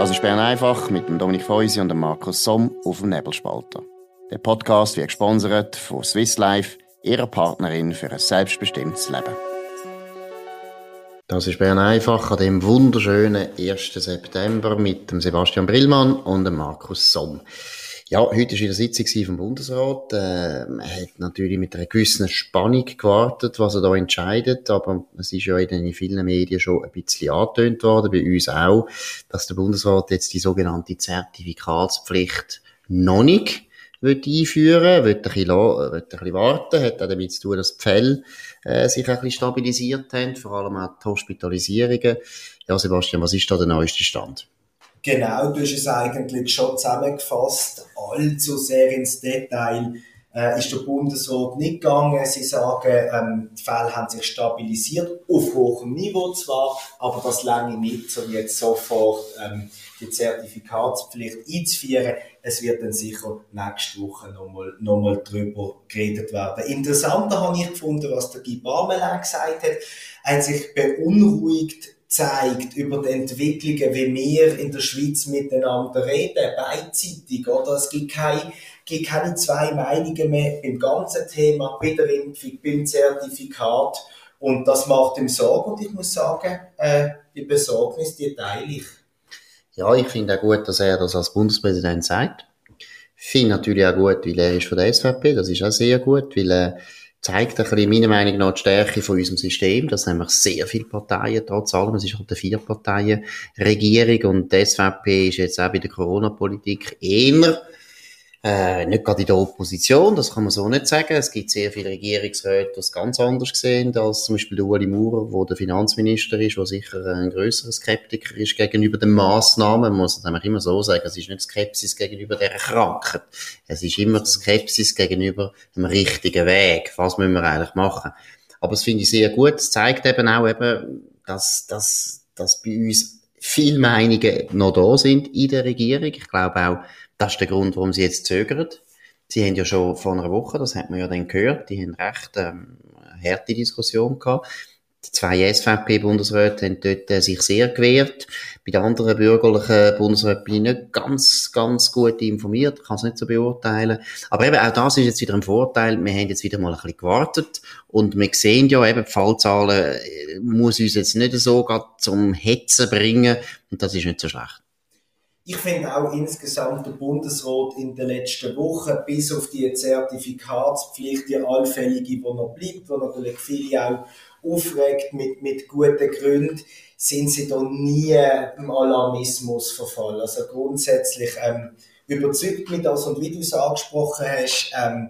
Das ist Bern einfach mit dem Dominik Feusi und dem Markus Somm auf dem Nebelspalter. Der Podcast wird gesponsert von Swiss Life, ihrer Partnerin für ein selbstbestimmtes Leben. Das ist Bern einfach an dem wunderschönen 1. September mit dem Sebastian Brillmann und dem Markus Somm. Ja, heute war wieder Sitzung vom Bundesrat. Äh, man hat natürlich mit einer gewissen Spannung gewartet, was er da entscheidet, aber es ist ja in vielen Medien schon ein bisschen angetönt worden, bei uns auch, dass der Bundesrat jetzt die sogenannte Zertifikatspflicht noch nicht will einführen will, ein bisschen, will ein bisschen warten, hat auch damit zu tun, dass die Fälle äh, sich ein bisschen stabilisiert haben, vor allem auch die Hospitalisierungen. Ja, Sebastian, was ist da der neueste Stand? Genau, du hast es eigentlich schon zusammengefasst. Allzu sehr ins Detail äh, ist der Bundesrat nicht gegangen. Sie sagen, ähm, die Fälle haben sich stabilisiert, auf hohem Niveau zwar, aber das lange nicht, um jetzt sofort ähm, die Zertifikatspflicht einzuführen. Es wird dann sicher nächste Woche nochmal noch mal drüber geredet werden. Interessanter habe ich gefunden, was der Guy Barmelin gesagt hat. Er hat sich beunruhigt zeigt über die Entwicklungen, wie wir in der Schweiz miteinander reden, beidseitig, oder? Es gibt keine, gibt keine zwei Meinungen mehr beim ganzen Thema, bei der Impfung, beim Zertifikat. Und das macht ihm Sorge. Und ich muss sagen, äh, die Besorgnis, die teile ich. Ja, ich finde auch gut, dass er das als Bundespräsident sagt. Ich finde natürlich auch gut, weil er ist von der SVP, das ist auch sehr gut, weil er zeigt ein bisschen, meiner Meinung nach, die Stärke von unserem System, dass nämlich sehr viele Parteien, trotz allem, es ist halt eine Vier-Parteien-Regierung und die SVP ist jetzt auch bei der Corona-Politik eher äh, nicht gerade in der Opposition, das kann man so nicht sagen. Es gibt sehr viele Regierungsräte, die es ganz anders sehen, als zum Beispiel der Ueli Maurer, wo der Finanzminister ist, der sicher ein grösserer Skeptiker ist gegenüber den Massnahmen. Man muss es nämlich immer so sagen, es ist nicht Skepsis gegenüber der Krankheit. Es ist immer Skepsis gegenüber dem richtigen Weg. Was müssen wir eigentlich machen? Aber es finde ich sehr gut. Es zeigt eben auch eben, dass, dass, dass bei uns viele Meinungen noch da sind in der Regierung. Ich glaube auch, das ist der Grund, warum sie jetzt zögern. Sie haben ja schon vor einer Woche, das hat man ja dann gehört, die haben recht ähm, harte Diskussion gehabt. Die zwei SVP-Bundesräte haben dort äh, sich sehr gewehrt. Bei den anderen bürgerlichen Bundesräten bin ich nicht ganz, ganz gut informiert, kann es nicht so beurteilen. Aber eben auch das ist jetzt wieder ein Vorteil. Wir haben jetzt wieder mal ein bisschen gewartet und wir sehen ja eben, die Fallzahlen äh, muss uns jetzt nicht so zum Hetzen bringen und das ist nicht so schlecht. Ich finde auch insgesamt der Bundesrat in den letzten Wochen, bis auf die Zertifikatspflicht, die allfällige, die noch bleibt, wo natürlich viele auch aufregt mit, mit guten Gründen, sind sie da nie im Alarmismus verfallen. Also grundsätzlich ähm, überzeugt mich das und wie du es angesprochen hast, ähm,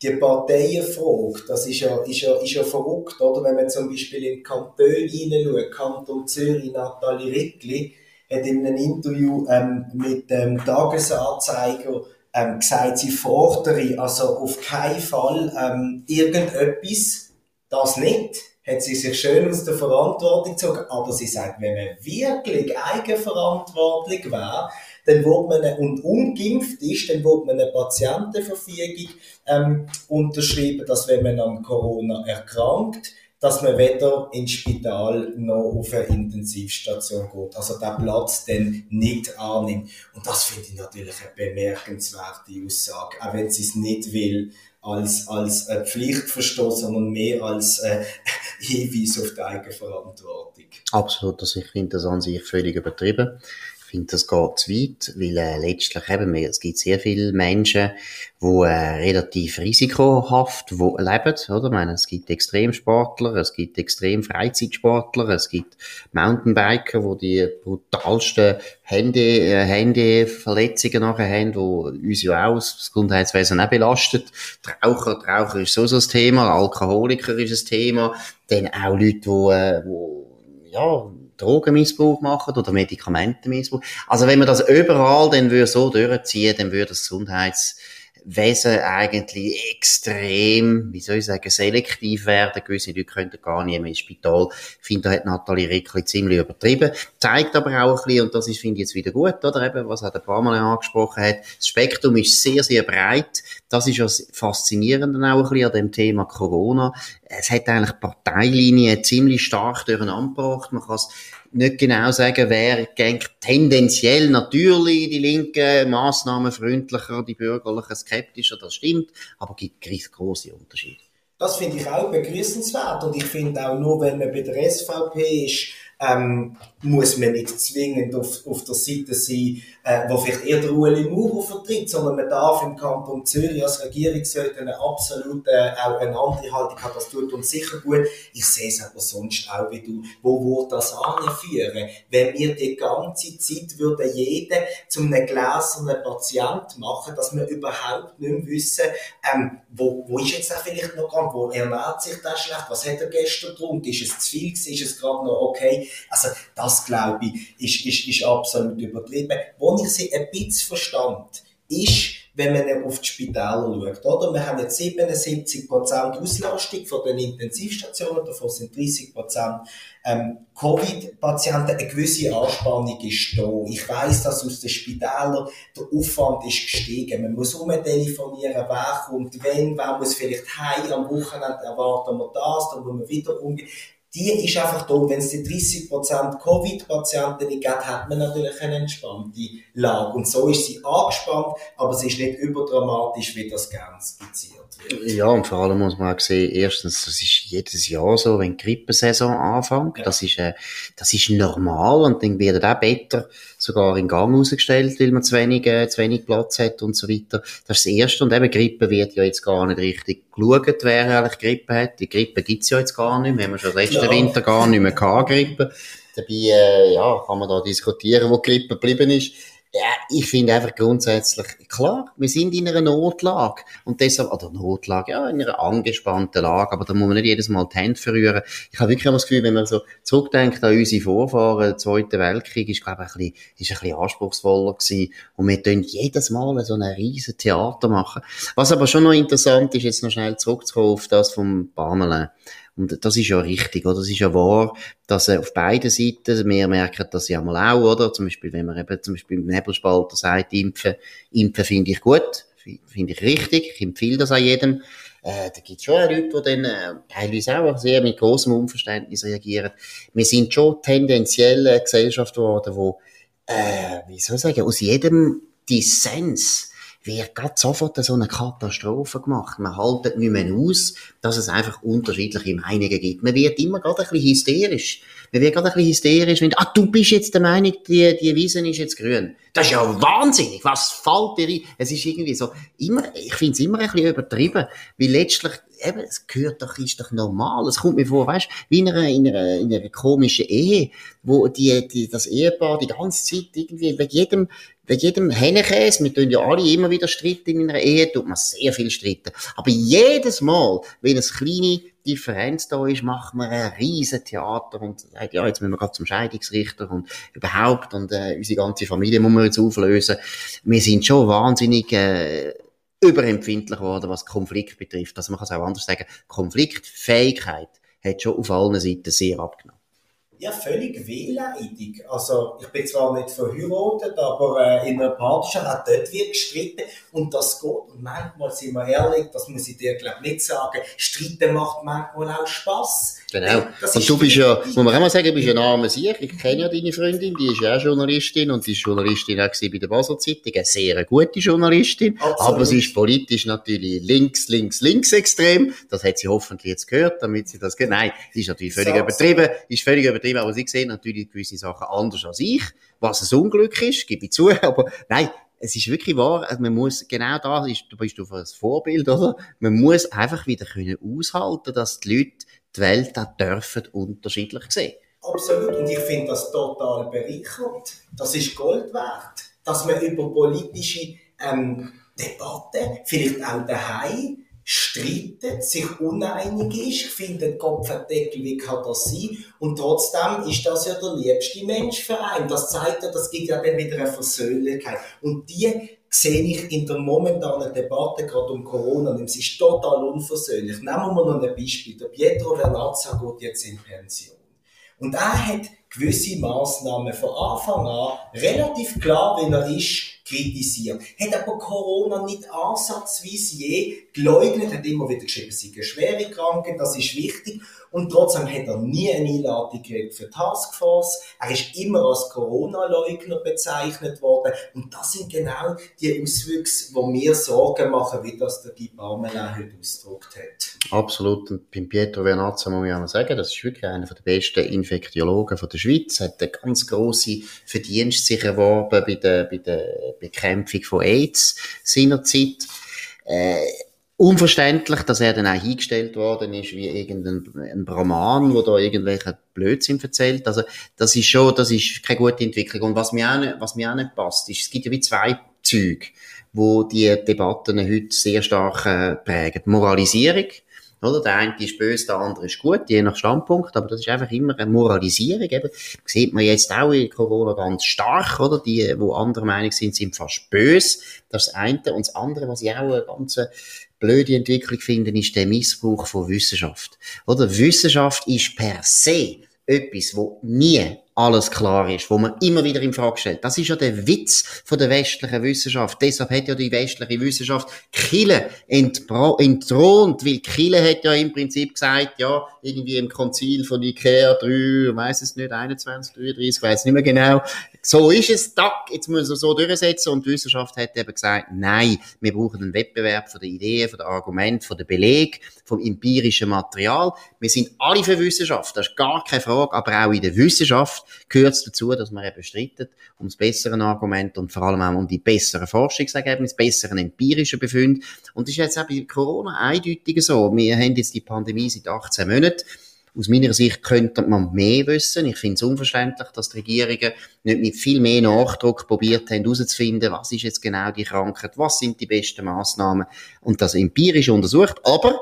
die Parteienfrage, das ist ja, ist ja, ist ja verrückt, oder? Wenn man zum Beispiel in Kanton hineinschaut, Kanton Zürich, Nathalie Rickli, hat in einem Interview ähm, mit dem Tagesanzeiger ähm, gesagt, sie fordere also auf keinen Fall ähm, irgendetwas, das nicht, hat sie sich schön aus der Verantwortung gezogen, aber sie sagt, wenn man wirklich eigenverantwortlich wäre, dann wird man, und ungeimpft ist, dann wird man eine Patientenverfügung ähm, unterschreiben, dass wenn man an Corona erkrankt, dass man weder ins Spital noch auf eine Intensivstation geht. Also der Platz dann nicht annimmt. Und das finde ich natürlich eine bemerkenswerte Aussage. Auch wenn sie es nicht will, als, als eine Pflicht verstehen, sondern mehr als äh, Hinweis auf die Eigenverantwortung. Absolut, also ich finde das an sich völlig übertrieben finde, das geht zu weit, weil äh, letztlich eben, es gibt sehr viele Menschen, die äh, relativ risikohaft wo leben, oder? Ich meine, es gibt Extremsportler, es gibt extrem Freizeitsportler, es gibt Mountainbiker, wo die brutalsten Hände, äh, Händeverletzungen nachher haben, wo uns ja auch das Gesundheitswesen auch belastet. Raucher, Raucher ist so so das Thema, Alkoholiker ist das Thema, dann auch Leute, die, äh, wo, ja, Drogenmissbrauch machen oder Medikamentenmissbrauch. Also wenn man das überall dann würde so durchziehen, dann würde das Gesundheitswesen eigentlich extrem, wie soll ich sagen, selektiv werden. Gewisse Leute könnten gar nicht mehr ins Spital. Ich finde, da hat Nathalie Rickli ziemlich übertrieben. Zeigt aber auch ein bisschen, und das ist, finde ich jetzt wieder gut, oder eben, was auch der Pamela angesprochen hat. Das Spektrum ist sehr, sehr breit. das ist ja faszinierend auch ein bisschen an dem Thema Corona. Es hat eigentlich Parteilinie ziemlich stark durcheinander gebracht. Man kann es nicht genau sagen, wer tendenziell natürlich die Linken massnahmenfreundlicher, die Bürgerlichen skeptischer, das stimmt, aber es gibt große Unterschiede. Das finde ich auch begrüßenswert und ich finde auch nur, wenn man bei der SVP ist, ähm, muss man nicht zwingend auf, auf der Seite sein, äh, wo vielleicht eher der Ueli Maurer vertritt, sondern man darf im Kanton Zürich als Regierungsrat eine absolute, äh, auch eine andere Haltung haben, das tut uns sicher gut. Ich sehe es aber sonst auch wie du. Wo würde das anführen? Wenn wir die ganze Zeit würden jeden zu einem gläsernen Patient machen, dass wir überhaupt nicht mehr wissen, ähm, wo, wo ist jetzt vielleicht noch dran, wo ernährt sich der schlecht, was hat er gestern getrunken, ist es zu viel gewesen, ist es gerade noch okay? Also, das glaube ich, ist, ist, ist absolut übertrieben. Wo ich sie ein bisschen verstand, ist, wenn man auf die Spitäler schaut, oder? Wir haben jetzt 77% Auslastung von den Intensivstationen, davon sind 30% ähm, Covid-Patienten, eine gewisse Anspannung ist da. Ich weiss, dass aus den Spitälern der Aufwand ist gestiegen. Man muss umtelefonieren, wer kommt, wenn, wer muss vielleicht heim, am Wochenende erwarten wir das, dann muss man wieder umgehen die ist einfach da. Wenn es die 30% Covid-Patienten nicht gibt, hat man natürlich eine entspannte Lage. Und so ist sie angespannt, aber sie ist nicht überdramatisch, wie das gerne skizziert wird. Ja, und vor allem muss man auch sehen, erstens, das ist jedes Jahr so, wenn die Grippesaison anfängt. Ja. Das ist, äh, das ist normal und dann wird auch besser sogar in Gang rausgestellt, weil man zu wenig, äh, zu wenig Platz hat und so weiter. Das ist das Erste. Und eben Grippe wird ja jetzt gar nicht richtig geschaut, wer eigentlich Grippe hat. Die Grippe gibt's ja jetzt gar nicht. Wir haben schon letzten ja. Winter gar nicht mehr gehabt, Grippe. Dabei, äh, ja, kann man da diskutieren, wo Grippe geblieben ist. Ja, ich finde einfach grundsätzlich, klar, wir sind in einer Notlage. Und deshalb, oder Notlage, ja, in einer angespannten Lage, aber da muss man nicht jedes Mal die Hände verrühren. Ich habe wirklich das Gefühl, wenn man so zurückdenkt an unsere Vorfahren, der Zweite Weltkrieg, ist, glaube ich, ein bisschen, ist ein bisschen anspruchsvoller gewesen. Und wir tun jedes Mal so ein riesen Theater machen. Was aber schon noch interessant ist, jetzt noch schnell zurückzukommen auf das vom Barmelin. Und das ist ja richtig, oder? Das ist ja wahr, dass äh, auf beiden Seiten, wir merken das ja mal auch, oder? Zum Beispiel, wenn man eben zum Beispiel im Nebelspalter sagt, impfen, impfen finde ich gut, finde ich richtig, ich empfehle das an jedem. Äh, da gibt es schon Leute, die dann äh, teilweise auch sehr mit großem Unverständnis reagieren. Wir sind schon tendenziell eine Gesellschaft geworden, wo, äh, wie soll ich sagen, aus jedem Dissens wird gerade sofort so eine Katastrophe gemacht. Man haltet nicht mehr aus, dass es einfach unterschiedliche Meinungen gibt. Man wird immer gerade ein bisschen hysterisch. Man wird gerade ein bisschen hysterisch, wenn, ah, du bist jetzt der Meinung, die, die Wiese ist jetzt grün. Das ist ja wahnsinnig. Was fällt dir ein? Es ist irgendwie so, immer, ich finde es immer ein bisschen übertrieben, weil letztlich, eben, es gehört doch, ist doch normal. Es kommt mir vor, weißt, wie in einer, in einer, in einer komischen Ehe, wo die, die, das Ehepaar die ganze Zeit irgendwie wegen jedem, wegen jedem Hennekäse, wir tun ja alle immer wieder streiten in einer Ehe, tut man sehr viel streiten. Aber jedes Mal, wenn eine kleine Differenz da ist, macht man ein riesen Theater und sagt, ja, jetzt müssen wir gerade zum Scheidungsrichter und überhaupt und äh, unsere ganze Familie muss man jetzt auflösen. Wir sind schon wahnsinnig äh, überempfindlich geworden, was Konflikt betrifft. Also man kann es auch anders sagen, Konfliktfähigkeit hat schon auf allen Seiten sehr abgenommen ja, völlig wehleidig. Also, ich bin zwar nicht verheiratet, aber äh, in einer Partnerschaft auch dort wird gestritten und das geht. Und manchmal, sind wir ehrlich, das muss ich dir, glaube nicht sagen, Streiten macht manchmal auch Spass. Genau. und du bist ja, muss man auch mal sagen, du bist ein armer Sieg. Ich kenne ja deine Freundin, die ist ja auch Journalistin und die ist Journalistin auch bei der Basel Zeitung, eine sehr gute Journalistin. Absolut. Aber sie ist politisch natürlich links, links, links extrem. Das hat sie hoffentlich jetzt gehört, damit sie das, nein, sie ist natürlich völlig so, übertrieben, ist völlig übertrieben übertrieben, aber sie sehen natürlich gewisse Sachen anders als ich, was ein Unglück ist, gebe ich zu, aber nein, es ist wirklich wahr, also man muss, genau da ist, du bist du ein Vorbild, oder? Man muss einfach wieder können aushalten, dass die Leute die Welt auch dürfen unterschiedlich sehen. Absolut, und ich finde das total bereichernd. Das ist Gold wert, dass man über politische ähm, Debatten, vielleicht auch daheim, streitet, sich uneinig ist. Ich finde, ein Kopfendeckel, wie kann das sein? Und trotzdem ist das ja der liebste Mensch für einen. Das zeigt ja, das gibt ja dann wieder eine Versöhnlichkeit. Und die sehe ich in der momentanen Debatte, gerade um Corona, es ist total unversöhnlich. Nehmen wir noch ein Beispiel. Der Pietro Vernazza geht jetzt in Pension. Und er hat gewisse Massnahmen von Anfang an relativ klar, wenn er ist, kritisiert. Hat aber Corona nicht ansatzweise je geleugnet, hat immer wieder geschrieben, sie sind schwere Kranken, das ist wichtig. Und trotzdem hat er nie eine Einladung gekriegt für Taskforce. Er ist immer als Corona-Leugner bezeichnet worden. Und das sind genau die Auswüchse, die mir Sorgen machen, wie das der Guy Parmelin heute ausgedrückt hat. Absolut. Und beim Pietro Vernazza muss ich auch sagen, das ist wirklich einer der besten Infektiologen der Schweiz. Hat eine ganz grosse Verdienst sich erworben bei der, bei der Bekämpfung von AIDS seinerzeit. Äh, unverständlich, dass er dann auch hingestellt worden ist wie irgendein Brahman, wo da irgendwelche Blödsinn erzählt. Also, das ist schon, das ist keine gute Entwicklung. Und was mir auch nicht, was mir auch nicht passt, ist, es gibt ja wie zwei Züge, wo die Debatten heute sehr stark äh, prägen. Moralisierung. Oder? Der eine ist böse, der andere ist gut, je nach Standpunkt, aber das ist einfach immer eine Moralisierung. Eben. Sieht man jetzt auch in Corona ganz stark, oder? Die, wo andere Meinung sind, sind fast böse. Das ist das eine. Und das andere, was ich auch eine ganz blöde Entwicklung finde, ist der Missbrauch von Wissenschaft. Oder? Wissenschaft ist per se etwas, wo nie alles klar ist, wo man immer wieder in Frage stellt. Das ist ja der Witz von der westlichen Wissenschaft. Deshalb hat ja die westliche Wissenschaft Kille entthront, weil Kille hat ja im Prinzip gesagt, ja, irgendwie im Konzil von Ikea 3, weiß es nicht, 21, 33, weiß nicht mehr genau. So ist es, tack, jetzt muss er so durchsetzen und die Wissenschaft hat eben gesagt, nein, wir brauchen einen Wettbewerb von den Ideen, von den Argumenten, von den Beleg, vom empirischen Material. Wir sind alle für Wissenschaft, das ist gar keine Frage, aber auch in der Wissenschaft gehört es dazu, dass man eben streitet um das bessere Argument und vor allem auch um die besseren Forschungsergebnisse, besseren empirischen Befunde. Und das ist jetzt auch bei Corona eindeutig so. Wir haben jetzt die Pandemie seit 18 Monaten. Aus meiner Sicht könnte man mehr wissen. Ich finde es unverständlich, dass die Regierungen nicht mit viel mehr Nachdruck probiert haben, herauszufinden, was ist jetzt genau die Krankheit, was sind die besten Maßnahmen und das empirisch untersucht. Aber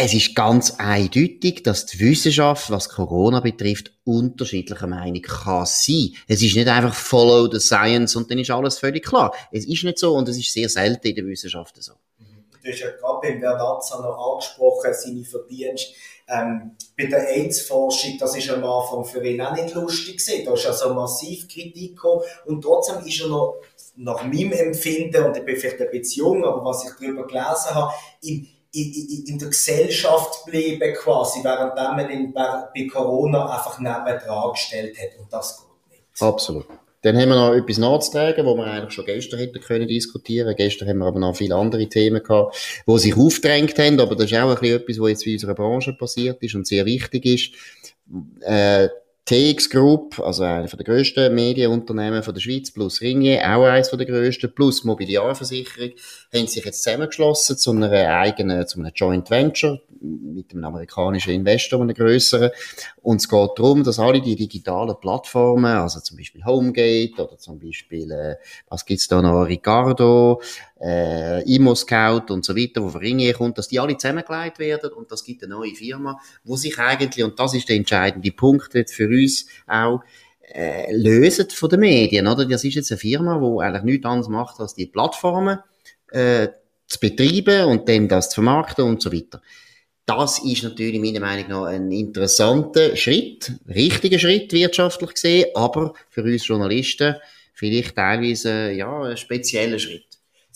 es ist ganz eindeutig, dass die Wissenschaft, was Corona betrifft, unterschiedlicher Meinung kann sein. Es ist nicht einfach follow the science und dann ist alles völlig klar. Es ist nicht so und es ist sehr selten in der Wissenschaft so. Du hast ja gerade beim Verdazza noch angesprochen, seine Verdienste. Ähm, bei der AIDS-Forschung, das ist am Anfang für ihn auch nicht lustig gewesen. Da ist also massiv Kritik gekommen und trotzdem ist er noch, nach meinem Empfinden, und ich bin vielleicht ein bisschen jung, aber was ich darüber gelesen habe, in, der Gesellschaft bleiben quasi, während man ihn bei Corona einfach nebendran gestellt hat. Und das geht nicht. Absolut. Dann haben wir noch etwas nachzutragen, wo wir eigentlich schon gestern hätten können diskutieren. Gestern haben wir aber noch viele andere Themen gehabt, die sich aufgedrängt haben. Aber das ist auch ein bisschen etwas, was jetzt in unserer Branche passiert ist und sehr wichtig ist. Äh, TX Group, also einer der grössten Medienunternehmen von der Schweiz, plus Ringier, auch eines der grössten, plus Mobiliarversicherung, haben sich jetzt zusammengeschlossen zu einer eigenen, zu einem Joint Venture mit einem amerikanischen Investor, einem grösseren. Und es geht darum, dass alle die digitalen Plattformen, also zum Beispiel Homegate oder zum Beispiel, äh, was gibt's da noch, Ricardo, äh, Immo-Scout und so weiter, wo von Ringier kommt, dass die alle zusammengelegt werden und das gibt eine neue Firma, wo sich eigentlich, und das ist der entscheidende Punkt jetzt für uns auch, äh, lösen von den Medien, oder? Das ist jetzt eine Firma, die eigentlich nichts anderes macht, als die Plattformen äh, zu betreiben und dann das zu vermarkten und so weiter. Das ist natürlich meiner Meinung nach ein interessanter Schritt, richtiger Schritt wirtschaftlich gesehen, aber für uns Journalisten vielleicht teilweise ja ein spezieller Schritt.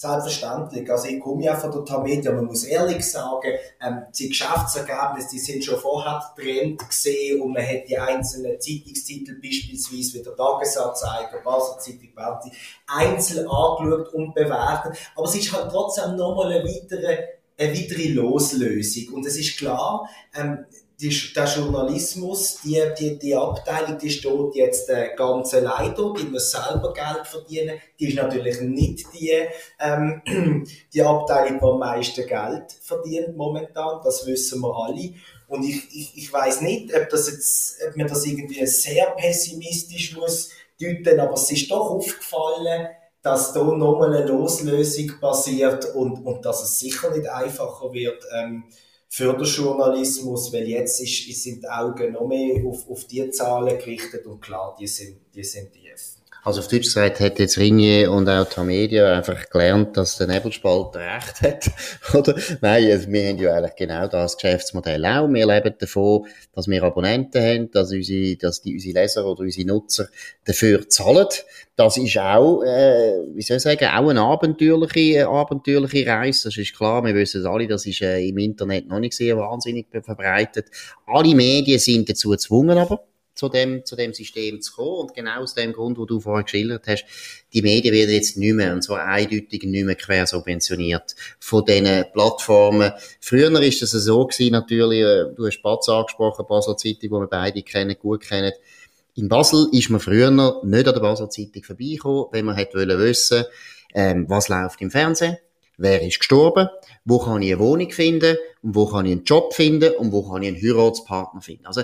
Selbstverständlich. Also ich komme ja von der Tamedia, man muss ehrlich sagen, ähm, die Geschäftsergebnisse, die sind schon vorher Trend gesehen und man hat die einzelnen Zeitungstitel beispielsweise wie der Tagesanzeiger, Basel Zeitung, Welt, einzeln angeschaut und bewertet. Aber es ist halt trotzdem nochmal eine weitere, eine weitere Loslösung. Und es ist klar, ähm, die, der Journalismus, die, die, die Abteilung, die steht jetzt äh, ganz allein da, die muss selber Geld verdienen. Die ist natürlich nicht die, ähm, die Abteilung, die am meisten Geld verdient momentan. Das wissen wir alle. Und ich, ich, ich weiß nicht, ob das jetzt, ob man das irgendwie sehr pessimistisch muss deuten, aber es ist doch aufgefallen, dass da nochmal eine Loslösung passiert und, und dass es sicher nicht einfacher wird, ähm, für den Journalismus, weil jetzt ist, sind die Augen noch mehr auf, auf die Zahlen gerichtet und klar, die sind, die sind tief. Also auf Deutsch gesagt hat jetzt Ringier und auch die Media einfach gelernt, dass der Nebelspalter recht hat, oder? Nein, also wir haben ja eigentlich genau das Geschäftsmodell auch. Wir leben davon, dass wir Abonnenten haben, dass unsere, dass die, unsere Leser oder unsere Nutzer dafür zahlen. Das ist auch, äh, wie soll ich sagen, auch eine abenteuerliche, abenteuerliche Reise. Das ist klar. Wir wissen alle, das ist äh, im Internet noch nicht sehr wahnsinnig verbreitet. Alle Medien sind dazu gezwungen aber zu dem, zu dem System zu kommen. Und genau aus dem Grund, wo du vorher geschildert hast, die Medien werden jetzt nicht mehr, und zwar eindeutig nicht mehr quer subventioniert von diesen Plattformen. Früher ist das so gewesen, natürlich, äh, du hast Batz angesprochen, Basel Zeitung, die wir beide kennen, gut kennen. In Basel ist man früher nicht an der Basel Zeitung vorbeigekommen, wenn man hätte wissen ähm, was läuft im Fernsehen, wer ist gestorben, wo kann ich eine Wohnung finden und wo kann ich einen Job finden und wo kann ich einen Heiratspartner finden. Also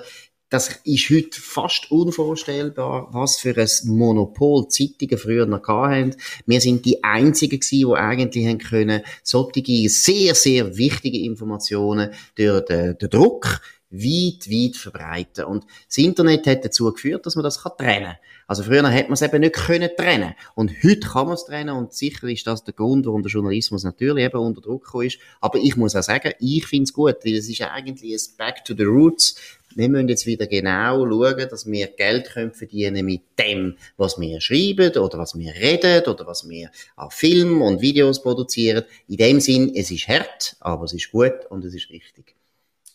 das ist heute fast unvorstellbar, was für ein Monopol Zeitungen früher noch hatten. Wir sind die einzigen gewesen, die eigentlich haben können, solche sehr, sehr wichtige Informationen durch den, den Druck weit, weit verbreiten. Und das Internet hat dazu geführt, dass man das kann trennen kann. Also früher hat man es eben nicht können trennen. Und heute kann man es trennen und sicher ist das der Grund, warum der Journalismus natürlich eben unter Druck ist. Aber ich muss auch sagen, ich finde es gut, weil es ist eigentlich ein Back to the Roots wir müssen jetzt wieder genau schauen, dass wir Geld können verdienen mit dem, was wir schreiben oder was wir reden oder was wir an Filmen und Videos produzieren. In dem Sinn, es ist hart, aber es ist gut und es ist richtig.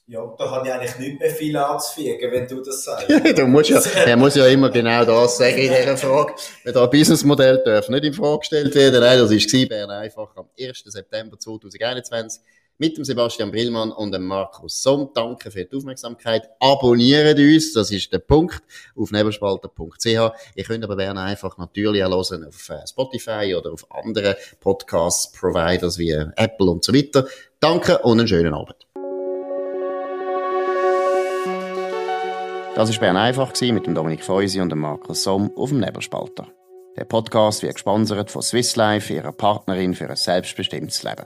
Ja, da habe ich eigentlich nicht mehr viel anzufügen, wenn du das sagst. du musst ja, er muss ja immer genau das sagen in dieser Frage. Wenn da ein Businessmodell darf nicht in Frage gestellt werden. Nein, das war Bern einfach am 1. September 2021 mit dem Sebastian Brillmann und dem Markus Somm. Danke für die Aufmerksamkeit. Abonniert uns, das ist der Punkt, auf nebelspalter.ch. Ihr könnt aber gerne einfach natürlich auch hören auf äh, Spotify oder auf anderen Podcast-Providers wie Apple und so weiter. Danke und einen schönen Abend. Das war Bern einfach mit dem Dominik Feusi und dem Markus Somm auf dem Nebelspalter. Der Podcast wird gesponsert von Swiss Life, ihrer Partnerin für ein selbstbestimmtes Leben.